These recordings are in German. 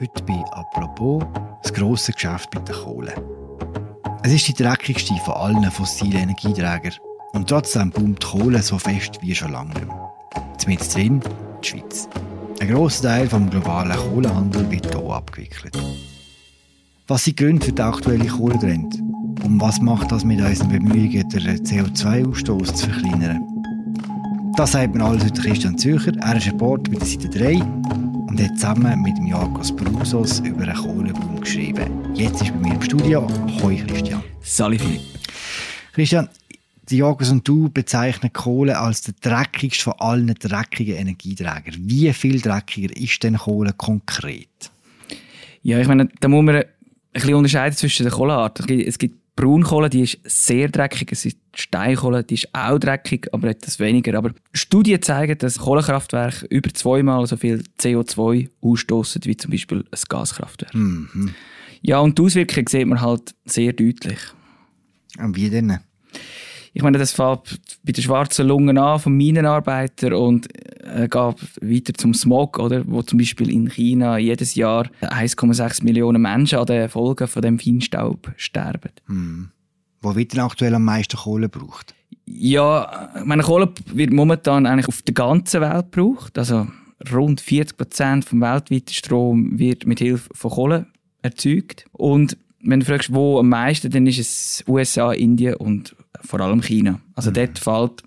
Heute bei «Apropos» das grosse Geschäft mit der Kohle. Es ist die dreckigste von allen fossilen Energieträgern. Und trotzdem boomt die Kohle so fest wie schon lange nicht mehr. Zumindest drin die Schweiz. Ein grosser Teil des globalen Kohlehandels wird hier abgewickelt. Was sind die Gründe für den aktuellen Kohletrend? Und was macht das mit unseren Bemühungen, den CO2-Ausstoß zu verkleinern? Das sagt mir alles heute Christian Zürcher. Er ist Report bei der Seite 3 und hat zusammen mit dem Jakobs Brusos über einen Kohleboom geschrieben. Jetzt ist bei mir im Studio. Hoi Christian. Sali Philipp. Christian, die Jakobs und du bezeichnen Kohle als der dreckigste von allen dreckigen Energieträgern. Wie viel dreckiger ist denn Kohle konkret? Ja, ich meine, da muss man ein bisschen unterscheiden zwischen den Kohlearten. Es gibt Braunkohle, die ist sehr dreckig. Es ist Steinkohle, die ist auch dreckig, aber etwas weniger. Aber Studien zeigen, dass Kohlekraftwerke über zweimal so viel CO2 ausstoßen wie zum Beispiel ein Gaskraftwerk. Mhm. Ja, und die Auswirkungen sieht man halt sehr deutlich. Und wie denn? Ich meine, das fängt bei den schwarzen Lungen an vom Minenarbeiter und äh, geht weiter zum Smog, oder? Wo zum Beispiel in China jedes Jahr 1,6 Millionen Menschen an den Folgen von dem Feinstaub sterben. Hm. Wo wird denn aktuell am meisten Kohle gebraucht? Ja, meine Kohle wird momentan eigentlich auf der ganzen Welt gebraucht. Also rund 40 Prozent vom weltweiten Strom wird mit Hilfe von Kohle erzeugt. Und wenn du fragst, wo am meisten, dann ist es USA, Indien und vor allem China. Also mhm. dort fällt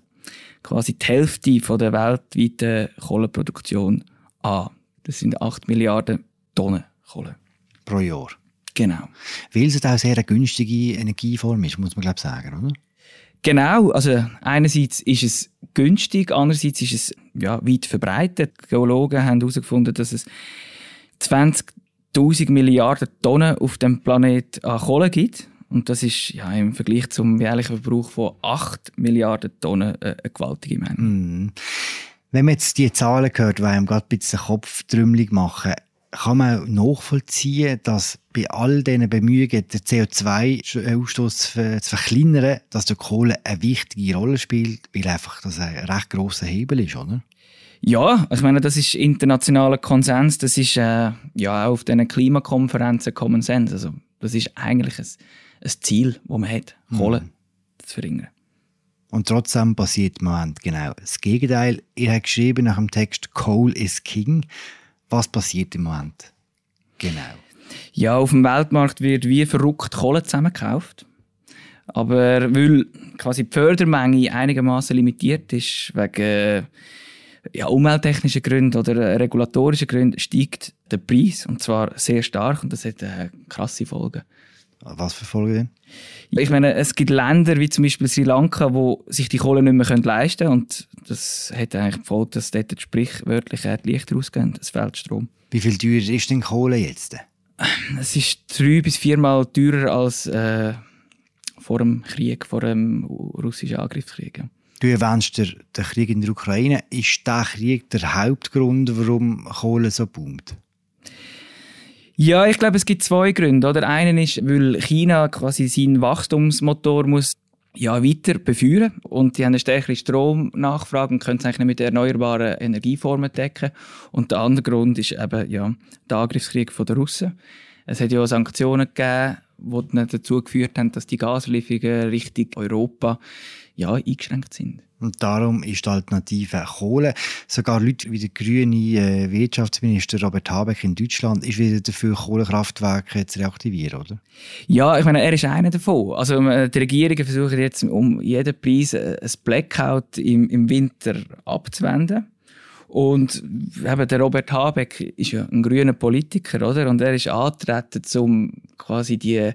quasi die Hälfte von der weltweiten Kohleproduktion an. Das sind 8 Milliarden Tonnen Kohle. Pro Jahr? Genau. Weil es auch sehr eine günstige Energieform ist, muss man glaube sagen, oder? Genau, also einerseits ist es günstig, andererseits ist es ja, weit verbreitet. Geologen haben herausgefunden, dass es 20.000 Milliarden Tonnen auf dem Planet an Kohle gibt. Und das ist ja, im Vergleich zum jährlichen Verbrauch von 8 Milliarden Tonnen äh, eine gewaltige Menge. Mm. Wenn man jetzt die Zahlen hört, die einem gerade ein bisschen Kopf trümmelig machen, kann man nachvollziehen, dass bei all diesen Bemühungen, den CO2-Ausstoß zu, verkleinern, dass die Kohle eine wichtige Rolle spielt, weil einfach das ein recht grosser Hebel ist, oder? Ja, ich meine, das ist internationaler Konsens, das ist äh, ja auch auf diesen Klimakonferenzen Common Sense. Also, das ist eigentlich ein ein Ziel, das man hat, Kohle mhm. zu verringern. Und trotzdem passiert im Moment genau das Gegenteil. Ihr habt geschrieben nach dem Text Coal is King. Was passiert im Moment? Genau. Ja, auf dem Weltmarkt wird wie verrückt Kohle zusammengekauft. Aber weil quasi die Fördermenge einigermaßen limitiert ist, wegen ja, umwelttechnischen Gründen oder regulatorischen Gründen, steigt der Preis. Und zwar sehr stark. Und das hat äh, krasse Folgen. Was für Folgen denn? Ich meine, es gibt Länder wie zum Beispiel Sri Lanka, wo sich die Kohle nicht mehr leisten können. Und das hat eigentlich die Folge, dass dort sprichwörtlich die Lichter ausgehen, es fehlt Strom. Wie viel teurer ist denn Kohle jetzt? Es ist drei bis viermal teurer als äh, vor dem Krieg, vor dem russischen Angriffskrieg. Du erwähnst den, den Krieg in der Ukraine. Ist der Krieg der Hauptgrund, warum Kohle so boomt? Ja, ich glaube, es gibt zwei Gründe. Oder? Einen ist, weil China quasi seinen Wachstumsmotor muss ja, weiter beführen und die haben eine stärkere Stromnachfrage und können es eigentlich nicht mit erneuerbaren Energieformen decken. Und der andere Grund ist eben ja, der Angriffskrieg der Russen. Es hat ja auch Sanktionen gegeben, die dazu geführt haben, dass die Gaslieferungen Richtung Europa ja, eingeschränkt sind. Und darum ist die Alternative Kohle. Sogar Leute wie der grüne äh, Wirtschaftsminister Robert Habeck in Deutschland ist wieder dafür, Kohlekraftwerke zu reaktivieren, oder? Ja, ich meine, er ist einer davon. Also die Regierungen versuchen jetzt um jeden Preis äh, ein Blackout im, im Winter abzuwenden. Und eben der Robert Habeck ist ja ein grüner Politiker, oder? Und er ist angetreten, um quasi die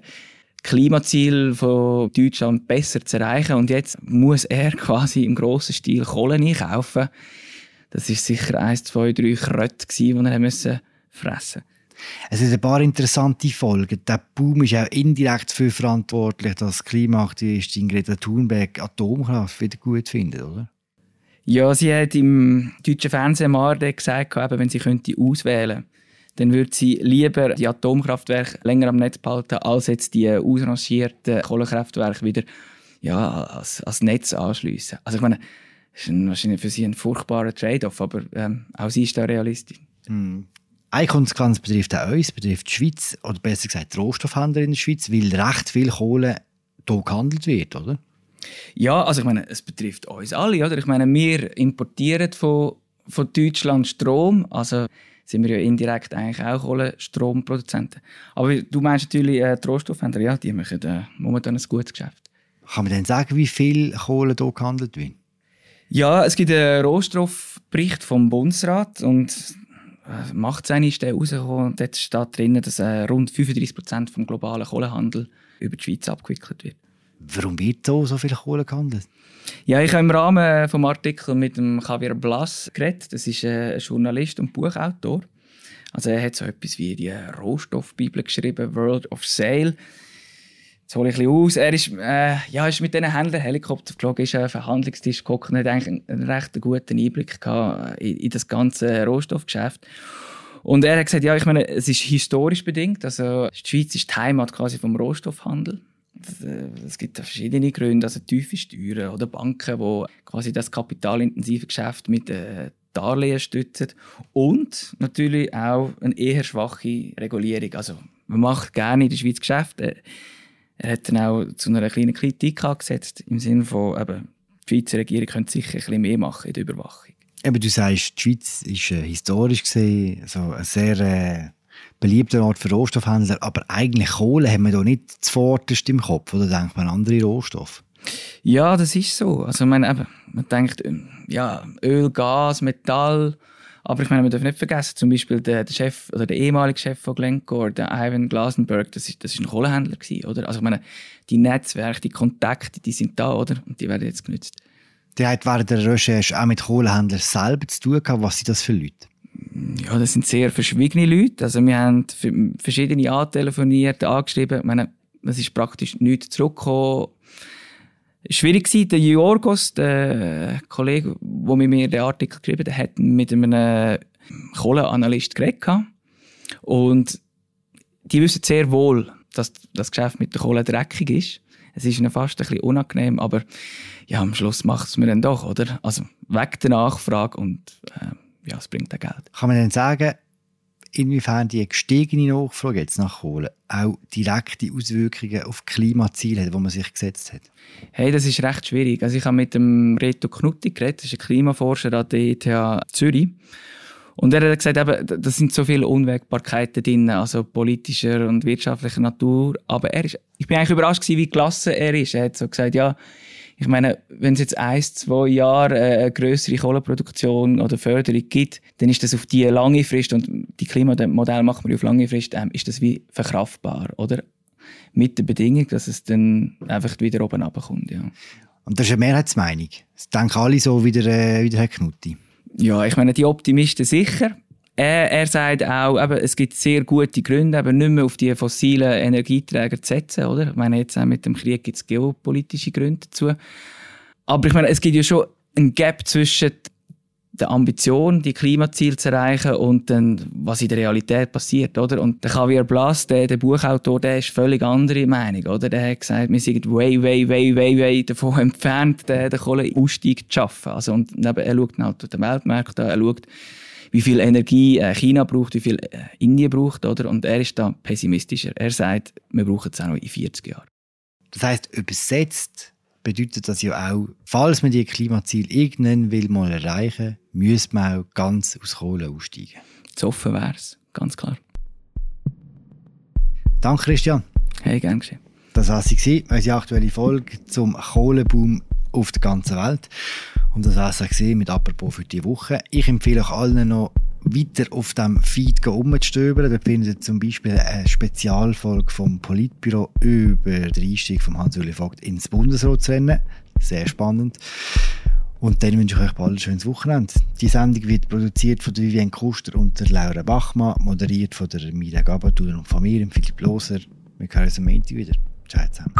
Klimaziel von Deutschland besser zu erreichen. Und jetzt muss er quasi im grossen Stil Kohle einkaufen. Das ist sicher eins, zwei, drei Kröte die er müssen fressen es sind ein paar interessante Folgen. Der Boom ist auch indirekt dafür verantwortlich, dass Klimaaktivistin Greta Thunberg Atomkraft wieder gut findet, oder? Ja, sie hat im deutschen Fernsehen mal gesagt, wenn sie könnte auswählen könnte dann würde sie lieber die Atomkraftwerke länger am Netz behalten, als jetzt die ausrangierten Kohlekraftwerke wieder ja, als, als Netz anschliessen. Also ich meine, das ist ein, wahrscheinlich für sie ein furchtbarer Trade-off, aber ähm, auch sie ist da realistisch. Hm. Eine Konsequenz betrifft auch uns, betrifft die Schweiz, oder besser gesagt die Rohstoffhändler in der Schweiz, weil recht viel Kohle hier gehandelt wird, oder? Ja, also ich meine, es betrifft uns alle, oder? Ich meine, wir importieren von, von Deutschland Strom, also sind wir ja indirekt eigentlich auch Kohlenstromproduzenten. Aber du meinst natürlich äh, die Rohstoffhändler, ja, die machen äh, momentan ein gutes Geschäft. Kann man denn sagen, wie viel Kohle hier gehandelt wird? Ja, es gibt einen Rohstoffbericht vom Bundesrat und äh, macht seine ist der rausgekommen und dort steht drin, dass äh, rund 35 Prozent vom globalen Kohlehandel über die Schweiz abgewickelt wird. Warum wird so so viel Kohle gehandelt? Ja, ich habe im Rahmen des Artikels mit dem Javier Blas geredet. Das ist ein Journalist und Buchautor. Also er hat so etwas wie die Rohstoffbibel geschrieben, World of Sale. Jetzt hole ich ein bisschen aus. Er ist, äh, ja, ist mit diesen Händlern Helikopter geflogen, ist auf Verhandlungstisch gekommen und hat eigentlich einen recht guten Einblick gehabt in, in das ganze Rohstoffgeschäft. Und er hat gesagt, ja, ich meine, es ist historisch bedingt. Also, die Schweiz ist die Heimat quasi vom Rohstoffhandel. Es gibt verschiedene Gründe, also tiefe Steuern oder Banken, die quasi das kapitalintensive Geschäft mit äh, Darlehen stützen und natürlich auch eine eher schwache Regulierung. Also man macht gerne in der Schweiz Geschäfte. Er hat dann auch zu einer kleinen Kritik angesetzt, im Sinne von, eben, die Schweizer Regierung könnte sicher ein bisschen mehr machen in der Überwachung. Eben, du sagst, die Schweiz ist äh, historisch gesehen so ein sehr äh, beliebter Ort für Rohstoffhändler, aber eigentlich Kohle haben wir da nicht zuvorderst im Kopf, oder denkt man an andere Rohstoffe? Ja, das ist so. Also man, eben, man denkt, ja, Öl, Gas, Metall, aber ich meine, man darf nicht vergessen, zum Beispiel der, der Chef oder der ehemalige Chef von Glencore, der Ivan Glasenberg, das ist, das ist ein Kohlenhändler gewesen, oder? Also ich meine, die Netzwerke, die Kontakte, die sind da, oder? Und die werden jetzt genutzt. Der hat während der Recherche auch mit Kohlenhändlern selber zu tun gehabt. Was sind das für Leute? Ja, das sind sehr verschwiegene Leute. Also wir haben verschiedene antelefoniert, angeschrieben. Meine, es ist praktisch nichts zurückgekommen. Schwierig war, der Jorgos, der Kollege, der mit mir den Artikel geschrieben hat, hat mit einem Kohleanalyst geredet. Und die wissen sehr wohl, dass das Geschäft mit der Kohle dreckig ist. Es ist ihnen fast ein bisschen unangenehm, aber ja, am Schluss macht es mir dann doch, oder? Also weg der Nachfrage und äh, ja, es bringt auch Geld. Kann man denn sagen, inwiefern die gestiegene Nachfrage jetzt nach Kohle auch direkte Auswirkungen auf Klimaziele hat, die man sich gesetzt hat? Hey, das ist recht schwierig. Also ich habe mit dem Reto Knutti geredet, das ist ein Klimaforscher an der ETH Zürich. Und er hat gesagt, eben, da sind so viele Unwägbarkeiten drin, also politischer und wirtschaftlicher Natur. Aber er ist, ich bin eigentlich überrascht gewesen, wie gelassen er ist. Er hat so gesagt, ja, ich meine, wenn es jetzt ein, zwei Jahre äh, eine größere Kohleproduktion oder Förderung gibt, dann ist das auf die lange Frist, und die Klimamodell macht man auf lange Frist, ähm, ist das wie verkraftbar, oder? Mit der Bedingung, dass es dann einfach wieder oben runterkommt, ja. Und das ist eine Mehrheitsmeinung. Das denken alle so wie der, äh, wie der Herr Knutti. Ja, ich meine, die Optimisten sicher. Er, er sagt auch, eben, es gibt sehr gute Gründe, eben nicht mehr auf die fossilen Energieträger zu setzen. Oder? Ich meine, jetzt auch mit dem Krieg gibt es geopolitische Gründe dazu. Aber ich meine, es gibt ja schon ein Gap zwischen der Ambition, die Klimaziele zu erreichen und dann, was in der Realität passiert, oder? Und der Javier Blas, der, der Buchautor, der ist völlig andere Meinung, oder? Der hat gesagt, wir sind way, way, way, way, way davon entfernt, den, den Kohleausstieg zu schaffen. Also, und eben, er schaut halt durch den Weltmarkt an, er schaut, wie viel Energie äh, China braucht, wie viel äh, Indien braucht, oder? Und er ist da pessimistischer. Er sagt, wir brauchen es auch noch in 40 Jahren. Das heißt, übersetzt bedeutet das ja auch, falls man die Klimaziele irgendwann will mal erreichen, müsste man auch ganz aus Kohle aussteigen. So offen wäre es, ganz klar. Danke, Christian. Hey, gern geschehen. Das war sie, unsere aktuelle Folge zum Kohleboom auf der ganzen Welt. Und das war es mit Apropos für die Woche. Ich empfehle euch allen noch weiter auf dem Feed umzustöbern. Da findet ihr zum Beispiel eine Spezialfolge vom Politbüro über den Einstieg von Hans-Uli Vogt ins Bundesratsrennen. Sehr spannend. Und dann wünsche ich euch bald ein schönes Wochenende. Die Sendung wird produziert von Vivienne Kuster und der Laura Bachmann, moderiert von der Mira Gabadur und von mir, Philipp Loser. Wir hören uns am Montag wieder. Ciao zusammen.